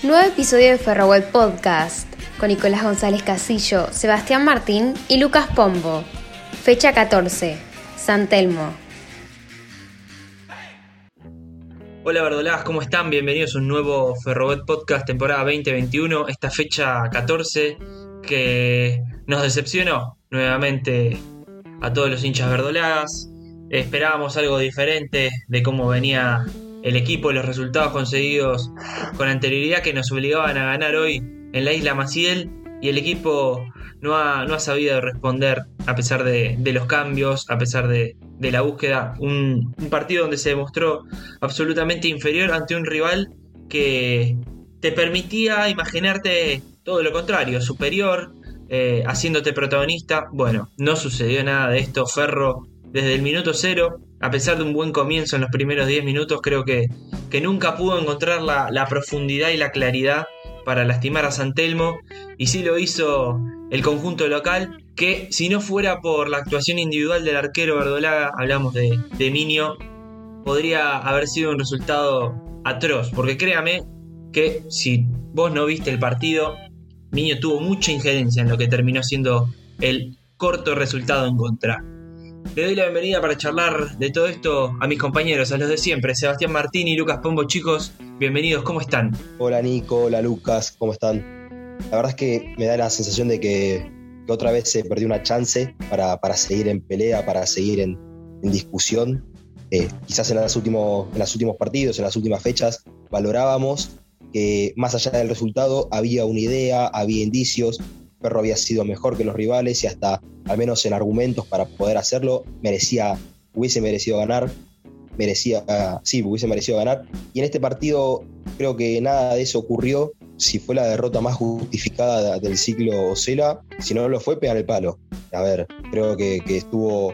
Nuevo episodio de Ferroweb Podcast con Nicolás González Casillo, Sebastián Martín y Lucas Pombo. Fecha 14, San Telmo. Hola verdolagas, ¿cómo están? Bienvenidos a un nuevo Ferrobet Podcast temporada 2021, esta fecha 14 que nos decepcionó nuevamente a todos los hinchas verdolagas. Esperábamos algo diferente de cómo venía el equipo, los resultados conseguidos con anterioridad que nos obligaban a ganar hoy en la isla Maciel y el equipo no ha, no ha sabido responder a pesar de, los cambios, a pesar de, la búsqueda. Un, partido donde se demostró absolutamente inferior ante un rival que te permitía imaginarte todo lo contrario, superior, eh, haciéndote protagonista. Bueno, no sucedió nada de esto. Ferro desde el minuto cero, a pesar de un buen comienzo en los primeros 10 minutos, creo que, que nunca pudo encontrar la, profundidad y la claridad para lastimar a San Telmo, y sí lo hizo el conjunto local, que si no fuera por la actuación individual del arquero Verdolaga, hablamos de, de Minio, podría haber sido un resultado atroz, porque créame que si vos no viste el partido, Minio tuvo mucha injerencia en lo que terminó siendo el corto resultado en contra. Le doy la bienvenida para charlar de todo esto a mis compañeros, a los de siempre, Sebastián Martín y Lucas Pombo. Chicos, bienvenidos, ¿cómo están? Hola Nico, hola Lucas, ¿cómo están? La verdad es que me da la sensación de que, otra vez se perdió una chance para, seguir en pelea, para seguir en, discusión. Eh, quizás en, los últimos, en los últimos partidos, en las últimas fechas, valorábamos que más allá del resultado había una idea, había indicios, Perro había sido mejor que los rivales y hasta, al menos en argumentos para poder hacerlo, merecía, hubiese merecido ganar, merecía, sí, hubiese merecido ganar. Y en este partido creo que nada de eso ocurrió. Si fue la derrota más justificada del ciclo Ocela, si no lo fue, pegar el palo. A ver, creo que, estuvo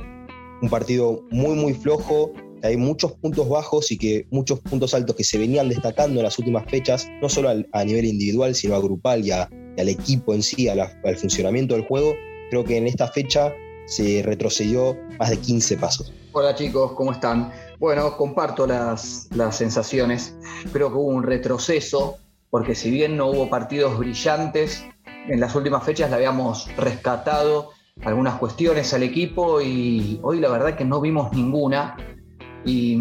un partido muy, muy flojo, hay muchos puntos bajos y que muchos puntos altos que se venían destacando en las últimas fechas, no solo a nivel individual, sino a grupal y al equipo en sí, al funcionamiento del juego, creo que en esta fecha se retrocedió más de 15 pasos. Hola chicos, ¿cómo están? Bueno, comparto las, las sensaciones. Creo que hubo un retroceso, porque si bien no hubo partidos brillantes, en las últimas fechas le habíamos rescatado algunas cuestiones al equipo y hoy la verdad que no vimos ninguna. Y,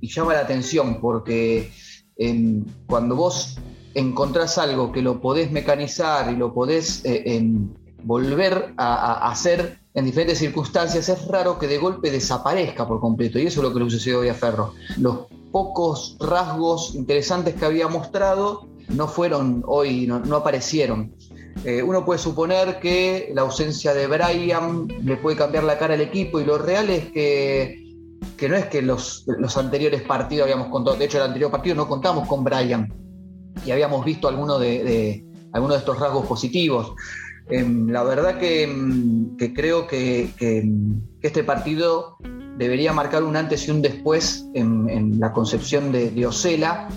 llama la atención porque cuando vos encontrás algo que lo podés mecanizar y lo podés eh, volver a, hacer en diferentes circunstancias, es raro que de golpe desaparezca por completo. Y eso es lo que le sucedió hoy a Ferro. Los pocos rasgos interesantes que había mostrado no fueron hoy, no, aparecieron. Eh, uno puede suponer que la ausencia de Brian le puede cambiar la cara al equipo y lo real es que, que no es que los, los anteriores partidos habíamos contado, de hecho el anterior partido no contamos con Brian y habíamos visto algunos de, de, de estos rasgos positivos. Em, la verdad que, em, creo que, este partido debería marcar un antes y un después en, la concepción de, de Osela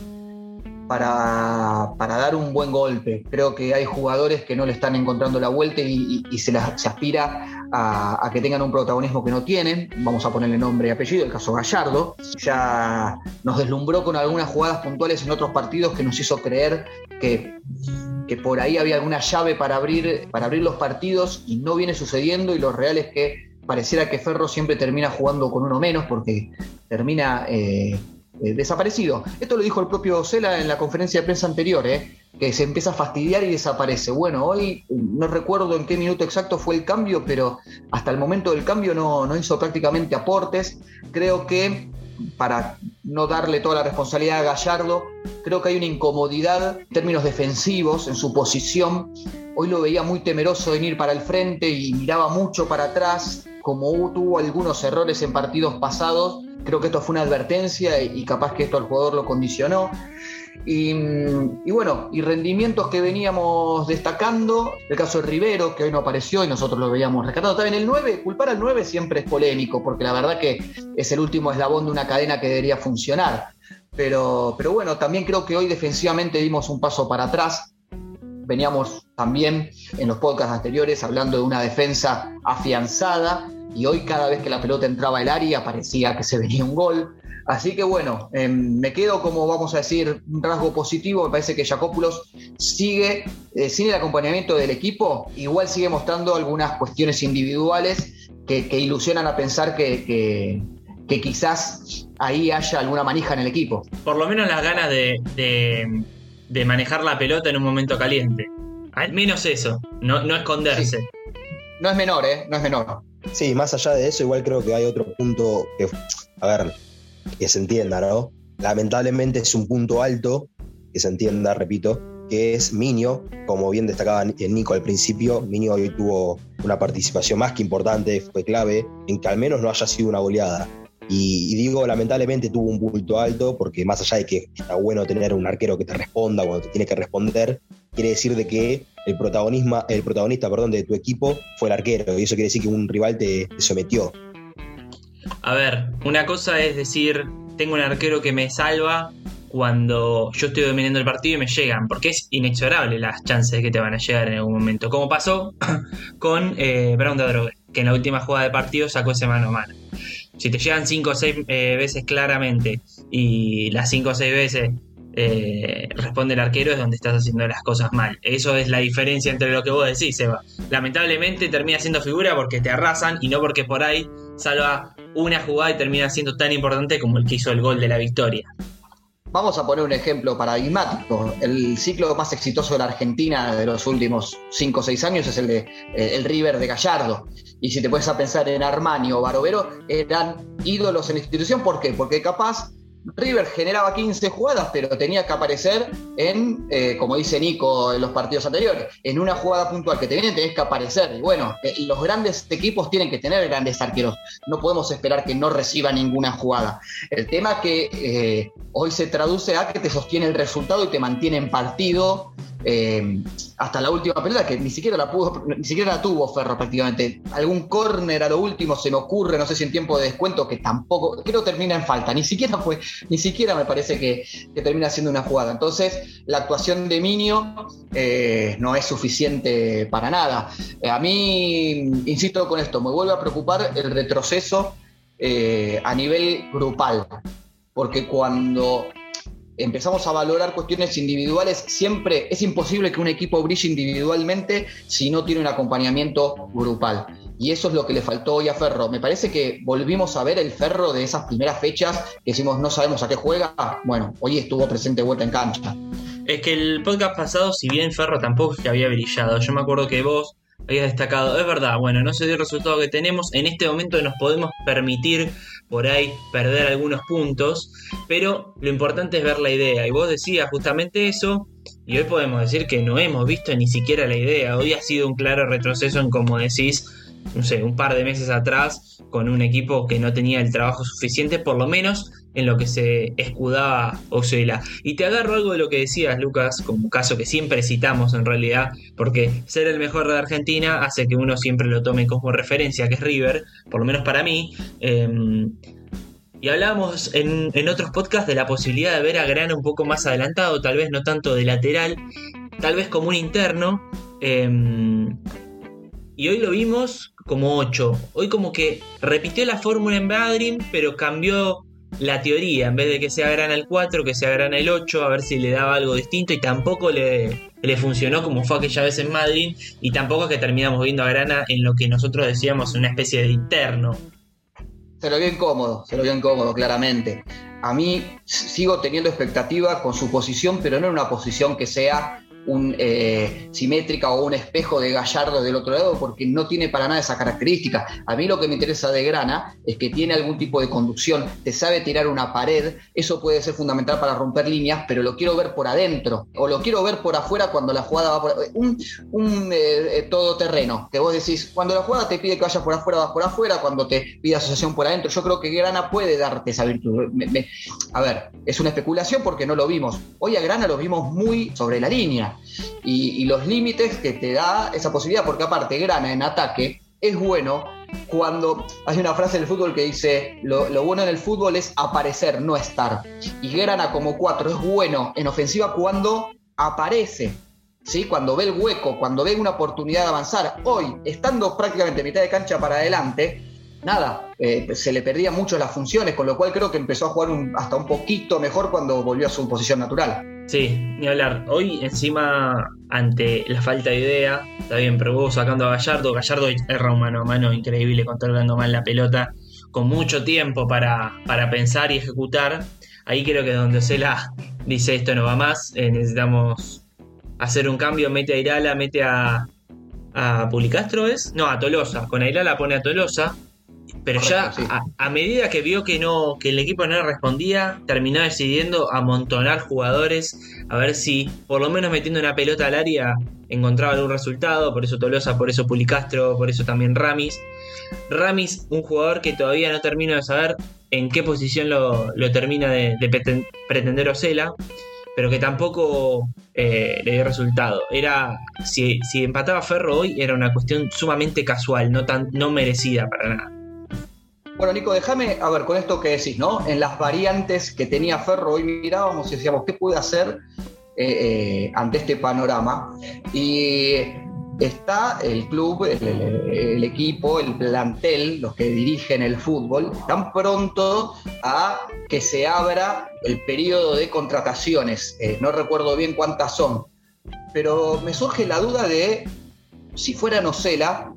para, dar un buen golpe. Creo que hay jugadores que no le están encontrando la vuelta y, se, se, aspira a, que tengan un protagonismo que no tienen. Vamos a ponerle nombre y apellido, el caso Gallardo. Ya nos deslumbró con algunas jugadas puntuales en otros partidos que nos hizo creer que, que por ahí había alguna llave para abrir, para abrir los partidos y no viene sucediendo y lo real es que pareciera que Ferro siempre termina jugando con uno menos porque termina... Eh, eh, desaparecido. Esto lo dijo el propio Cela en la conferencia de prensa anterior, eh, que se empieza a fastidiar y desaparece. Bueno, hoy no recuerdo en qué minuto exacto fue el cambio, pero hasta el momento del cambio no, no hizo prácticamente aportes. Creo que, para no darle toda la responsabilidad a Gallardo, creo que hay una incomodidad en términos defensivos en su posición. Hoy lo veía muy temeroso de ir para el frente y miraba mucho para atrás, como tuvo algunos errores en partidos pasados Creo que esto fue una advertencia y, capaz que esto al jugador lo condicionó. Y, bueno, y rendimientos que veníamos destacando, el caso de Rivero, que hoy no apareció y nosotros lo veíamos rescatando. También el 9, culpar al 9 siempre es polémico, porque la verdad que es el último eslabón de una cadena que debería funcionar. Pero, pero bueno, también creo que hoy defensivamente dimos un paso para atrás. Veníamos también en los podcasts anteriores hablando de una defensa afianzada y hoy cada vez que la pelota entraba al área parecía que se venía un gol. Así que bueno, em, me quedo como vamos a decir un rasgo positivo, me parece que Jacopoulos sigue, eh, sin el acompañamiento del equipo, igual sigue mostrando algunas cuestiones individuales que, ilusionan a pensar que, quizás ahí haya alguna manija en el equipo. Por lo menos las ganas de, de, manejar la pelota en un momento caliente. Al menos eso, no, no esconderse. No es menor, ¿eh? No es menor. Sí, más allá de eso, igual creo que hay otro punto que, a ver, que se entienda, ¿no? Lamentablemente es un punto alto, que se entienda, repito, que es Minio, como bien destacaba Nico al principio, Minio hoy tuvo una participación más que importante, fue clave en que al menos no haya sido una goleada. Y, digo, lamentablemente tuvo un punto alto, porque más allá de que está bueno tener un arquero que te responda cuando te tiene que responder, quiere decir de que el, protagonismo, el protagonista perdón, de tu equipo fue el arquero, y eso quiere decir que un rival te sometió. A ver, una cosa es decir, tengo un arquero que me salva cuando yo estoy dominando el partido y me llegan, porque es inexorable las chances que te van a llegar en algún momento, como pasó con eh, Brown de Drogue, que en la última jugada de partido sacó ese mano a mano. Si te llegan 5 o 6 eh, veces claramente y las 5 o 6 veces eh, responde el arquero es donde estás haciendo las cosas mal. Eso es la diferencia entre lo que vos decís, Eva. Lamentablemente termina siendo figura porque te arrasan y no porque por ahí salva una jugada y termina siendo tan importante como el que hizo el gol de la victoria. Vamos a poner un ejemplo paradigmático. El ciclo más exitoso de la Argentina de los últimos 5 o 6 años es el de eh, el River de Gallardo. Y si te puedes a pensar en Armani o Barovero, eran ídolos en la institución. ¿Por qué? Porque capaz River generaba 15 jugadas, pero tenía que aparecer en, eh, como dice Nico en los partidos anteriores, en una jugada puntual que te viene tenés que aparecer. Y bueno, eh, los grandes equipos tienen que tener grandes arqueros. No podemos esperar que no reciba ninguna jugada. El tema que eh, hoy se traduce a que te sostiene el resultado y te mantiene en partido eh, hasta la última pelota que ni siquiera la pudo, ni siquiera la tuvo Ferro prácticamente. Algún córner a lo último se me ocurre, no sé si en tiempo de descuento, que tampoco, creo termina en falta, ni siquiera fue, ni siquiera me parece que, termina siendo una jugada. Entonces, la actuación de Minio eh, no es suficiente para nada. Eh, a mí, insisto con esto, me vuelve a preocupar el retroceso a nivel grupal. Porque cuando empezamos a valorar cuestiones individuales, siempre es imposible que un equipo brille individualmente si no tiene un acompañamiento grupal. Y eso es lo que le faltó hoy a Ferro. Me parece que volvimos a ver el Ferro de esas primeras fechas que decimos no sabemos a qué juega. Bueno, hoy estuvo presente vuelta en cancha. Es que el podcast pasado, si bien Ferro tampoco es que había brillado, yo me acuerdo que vos habías destacado, es verdad, bueno, no se dio el resultado que tenemos, en este momento nos podemos permitir por ahí perder algunos puntos, pero lo importante es ver la idea. Y vos decías justamente eso, y hoy podemos decir que no hemos visto ni siquiera la idea. Hoy ha sido un claro retroceso en, como decís, no sé, un par de meses atrás, con un equipo que no tenía el trabajo suficiente, por lo menos en lo que se escudaba Osela. Y te agarro algo de lo que decías, Lucas, como caso que siempre citamos en realidad, porque ser el mejor de Argentina hace que uno siempre lo tome como referencia, que es River, por lo menos para mí. Em, y hablábamos en, otros podcasts de la posibilidad de ver a Grana un poco más adelantado, tal vez no tanto de lateral, tal vez como un interno. Em, y hoy lo vimos como 8. Hoy como que repitió la fórmula en Madrid, pero cambió la teoría, en vez de que sea grana el 4, que sea grana el 8, a ver si le daba algo distinto y tampoco le, le funcionó como fue aquella vez en Madrid y tampoco es que terminamos viendo a grana en lo que nosotros decíamos una especie de interno. Se lo vio incómodo, se lo vio incómodo, claramente. A mí sigo teniendo expectativa con su posición, pero no en una posición que sea un eh, simétrica o un espejo de Gallardo del otro lado, porque no tiene para nada esa característica. A mí lo que me interesa de Grana es que tiene algún tipo de conducción, te sabe tirar una pared, eso puede ser fundamental para romper líneas, pero lo quiero ver por adentro, o lo quiero ver por afuera cuando la jugada va por un, un eh, eh, todoterreno, que vos decís, cuando la jugada te pide que vayas por afuera, vas por afuera, cuando te pide asociación por adentro, yo creo que Grana puede darte esa virtud. a ver, es una especulación porque no lo vimos. Hoy a Grana lo vimos muy sobre la línea y, los límites que te da esa posibilidad, porque aparte Grana en ataque es bueno cuando hay una frase del fútbol que dice lo, bueno en el fútbol es aparecer, no estar. Y Grana como cuatro es bueno en ofensiva cuando aparece. ¿Sí? Cuando ve el hueco, cuando ve una oportunidad de avanzar, hoy, estando prácticamente mitad de cancha para adelante, nada, eh, se le perdían mucho las funciones, con lo cual creo que empezó a jugar hasta un poquito mejor cuando volvió a su posición natural. Sí, ni hablar. Hoy encima, ante la falta de idea, está bien, pero vos sacando a Gallardo, Gallardo erra un mano a mano increíble controlando mal la pelota, con mucho tiempo para, para pensar y ejecutar. Ahí creo que donde Ocela dice esto no va más, eh, necesitamos hacer un cambio, mete a Irala, mete a, a Pulicastro es, no, a Tolosa, con Irala pone a Tolosa, pero ya a, medida que vio que no, que el equipo no respondía, terminó decidiendo amontonar jugadores, a ver si por lo menos metiendo una pelota al área encontraba algún resultado, por eso Tolosa, por eso Pulicastro, por eso también Ramis. Ramis, un jugador que todavía no termino de saber en qué posición lo, termina de, pretender Ocela, pero que tampoco eh, le dio resultado. Era, si, si, empataba Ferro hoy, era una cuestión sumamente casual, no, tan, no merecida para nada. Bueno, Nico, déjame, a ver, con esto que decís, ¿no? En las variantes que tenía Ferro, hoy mirábamos y decíamos, ¿qué puede hacer eh, eh, ante este panorama? Y está el club, el, equipo, el plantel, los que dirigen el fútbol, están pronto a que se abra el periodo de contrataciones. Eh, no recuerdo bien cuántas son, pero me surge la duda de si fuera Nocela,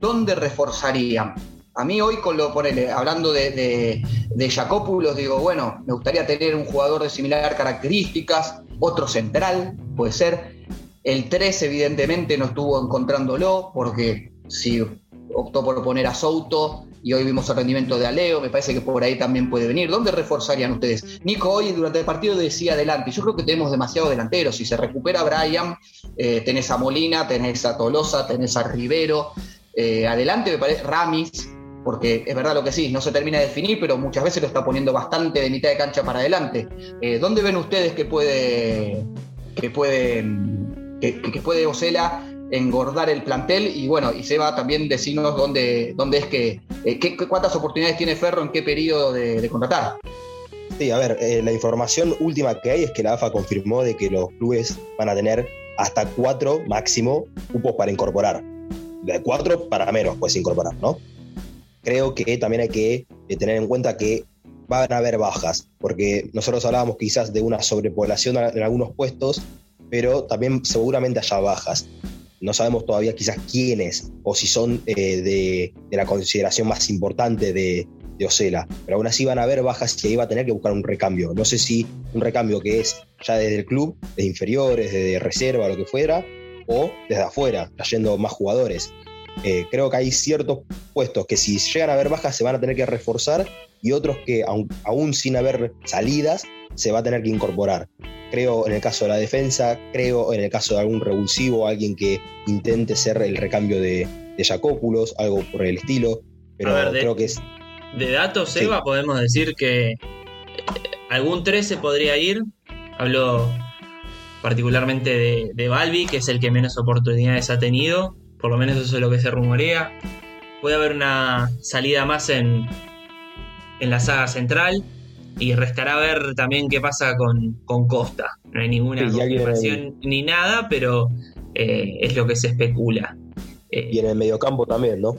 ¿dónde reforzarían? A mí hoy, con lo, ponele, hablando de, de, de digo, bueno, me gustaría tener un jugador de similar características, otro central, puede ser, el 3 evidentemente no estuvo encontrándolo porque si optó por poner a Souto y hoy vimos el rendimiento de Aleo, me parece que por ahí también puede venir. ¿Dónde reforzarían ustedes? Nico hoy durante el partido decía adelante, yo creo que tenemos demasiados delanteros, si se recupera Brian, eh, tenés a Molina, tenés a Tolosa, tenés a Rivero, eh, adelante me parece Ramis, porque es verdad lo que sí, no se termina de definir, pero muchas veces lo está poniendo bastante de mitad de cancha para adelante. Eh, ¿Dónde ven ustedes que puede, que puede que, puede Ocela engordar el plantel y bueno, y se va también decirnos dónde, dónde es que, eh, cuántas oportunidades tiene Ferro en qué periodo de, contratar. Sí, a ver, eh, la información última que hay es que la AFA confirmó de que los clubes van a tener hasta cuatro máximo cupos para incorporar. De cuatro para menos puedes incorporar, ¿no? Creo que también hay que eh, tener en cuenta que van a haber bajas, porque nosotros hablábamos quizás de una sobrepoblación en algunos puestos pero también seguramente haya bajas. No sabemos todavía quizás quiénes o si son eh, de, la consideración más importante de, de Ocela, pero aún así van a haber bajas y ahí va a tener que buscar un recambio. No sé si un recambio que es ya desde el club, desde inferiores, desde reserva, lo que fuera, o desde afuera, trayendo más jugadores. Eh, creo que hay ciertos puestos que si llegan a haber bajas se van a tener que reforzar y otros que aún sin haber salidas se va a tener que incorporar. Creo en el caso de la defensa, creo en el caso de algún revulsivo, alguien que intente ser el recambio de, de algo por el estilo, pero creo que es... De datos, Eva, podemos decir que eh, algún 13 podría ir, hablo particularmente de, de Balbi, que es el que menos oportunidades ha tenido, por lo menos eso es lo que se rumorea. Puede haber una salida más en, en la saga central, y restará ver también qué pasa con, Costa. No hay ninguna confirmación ni nada, pero eh, es lo que se especula. Eh, y en el mediocampo también, ¿no?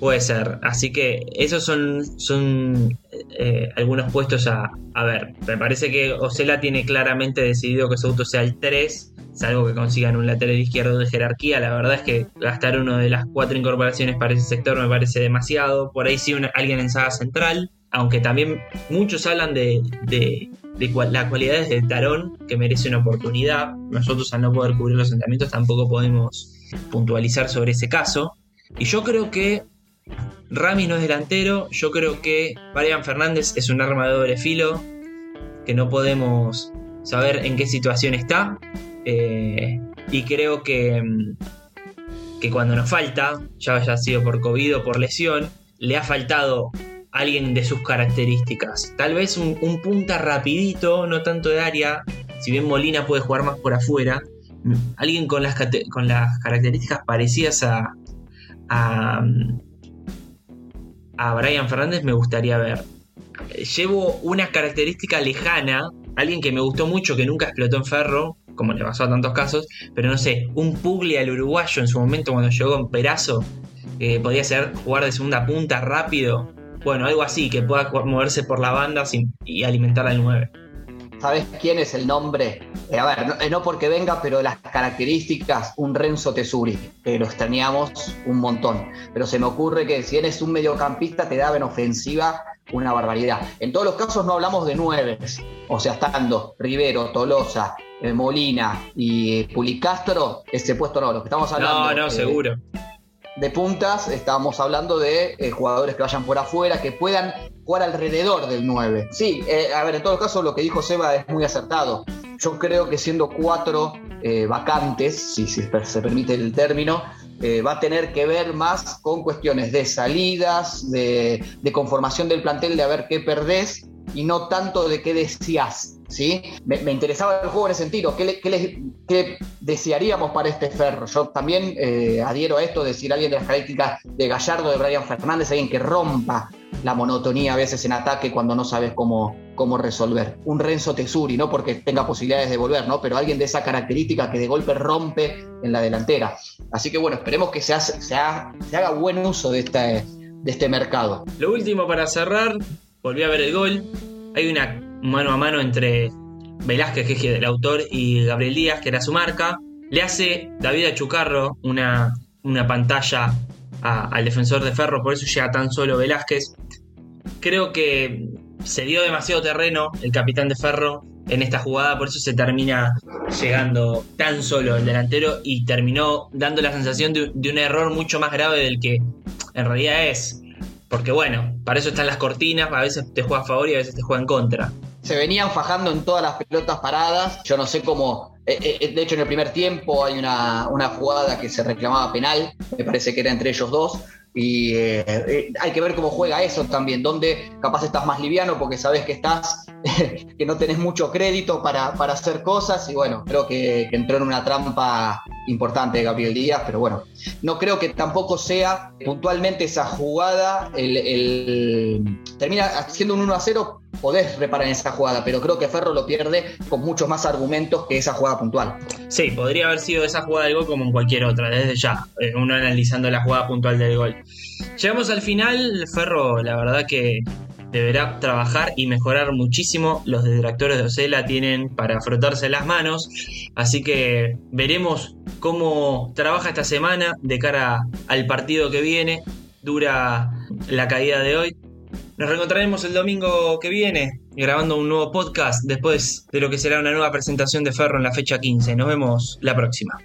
Puede ser. Así que esos son, son eh, algunos puestos a, a, ver. Me parece que Ocela tiene claramente decidido que su auto sea el 3, salvo que consigan un lateral izquierdo de jerarquía. La verdad es que gastar uno de las cuatro incorporaciones para ese sector me parece demasiado. Por ahí sí alguien en saga central aunque también muchos hablan de, de, las cualidades de Tarón, que merece una oportunidad. Nosotros al no poder cubrir los sentimientos tampoco podemos puntualizar sobre ese caso. Y yo creo que Rami no es delantero, yo creo que Brian Fernández es un arma de doble filo, que no podemos saber en qué situación está. Eh, y creo que, que cuando nos falta, ya haya sido por COVID o por lesión, le ha faltado alguien de sus características. Tal vez un, punta rapidito, no tanto de área, si bien Molina puede jugar más por afuera, alguien con las, con las características parecidas a, a, a Brian Fernández me gustaría ver. Llevo una característica lejana, alguien que me gustó mucho, que nunca explotó en ferro, como le pasó a tantos casos, pero no sé, un Puglia al uruguayo en su momento cuando llegó en Perazo, que podía ser jugar de segunda punta rápido. Bueno, algo así, que pueda moverse por la banda y alimentar al 9. ¿Sabes quién es el nombre? Eh, a ver, eh, no, porque venga, pero las características, un Renzo Tesuri, que lo extrañamos un montón. Pero se me ocurre que si eres un mediocampista, te da en ofensiva una barbaridad. En todos los casos no hablamos de nueve, o sea, estando Rivero, Tolosa, eh, Molina y Pulicastro, ese puesto no, lo que estamos hablando. No, no, seguro de puntas, estábamos hablando de eh, jugadores que vayan por afuera, que puedan jugar alrededor del 9. Sí, eh, a ver, en todo caso lo que dijo Seba es muy acertado. Yo creo que siendo cuatro eh, vacantes, si, se permite el término, va a tener que ver más con cuestiones de salidas, de, conformación del plantel, de a ver qué perdés y no tanto de qué decías. ¿sí? Me, interesaba el juego en ese sentido. ¿Qué, qué, desearíamos para este ferro? Yo también eh, adhiero a esto, decir alguien de las características de Gallardo, de Brian Fernández, alguien que rompa la monotonía a veces en ataque cuando no sabes cómo, cómo resolver. Un Renzo Tesuri, no porque tenga posibilidades de volver, ¿no? pero alguien de esa característica que de golpe rompe en la delantera. Así que bueno, esperemos que se, se, haga buen uso de este, de este mercado. Lo último para cerrar, volví a ver el gol. Hay una mano a mano entre Velázquez, que es el autor, y Gabriel Díaz, que era su marca. Le hace David Achucarro una, una pantalla al defensor de Ferro, por eso llega tan solo Velázquez. Creo que se dio demasiado terreno el capitán de Ferro en esta jugada, por eso se termina llegando tan solo el delantero y terminó dando la sensación de, de un error mucho más grave del que en realidad es. Porque bueno, para eso están las cortinas, a veces te juega a favor y a veces te juega en contra. Se venían fajando en todas las pelotas paradas. Yo no sé cómo. Eh, eh, eh, de hecho, en el primer tiempo hay una, una jugada que se reclamaba penal. Me parece que era entre ellos dos. Y hay que ver cómo juega eso también, donde capaz estás más liviano porque sabes que estás, que no tenés mucho crédito para, para hacer cosas. Y bueno, creo que, que, entró en una trampa importante Gabriel Díaz, pero bueno, no creo que tampoco sea puntualmente esa jugada, el, termina siendo un 1 a 0, podés reparar en esa jugada, pero creo que Ferro lo pierde con muchos más argumentos que esa jugada puntual. Sí, podría haber sido esa jugada del gol como en cualquier otra, desde ya, eh, uno analizando la jugada puntual del gol. Llegamos al final, Ferro, la verdad que deberá trabajar y mejorar muchísimo. Los detractores de Ocela tienen para frotarse las manos. Así que veremos cómo trabaja esta semana de cara al partido que viene. Dura la caída de hoy. Nos reencontraremos el domingo que viene grabando un nuevo podcast después de lo que será una nueva presentación de Ferro en la fecha 15. Nos vemos la próxima.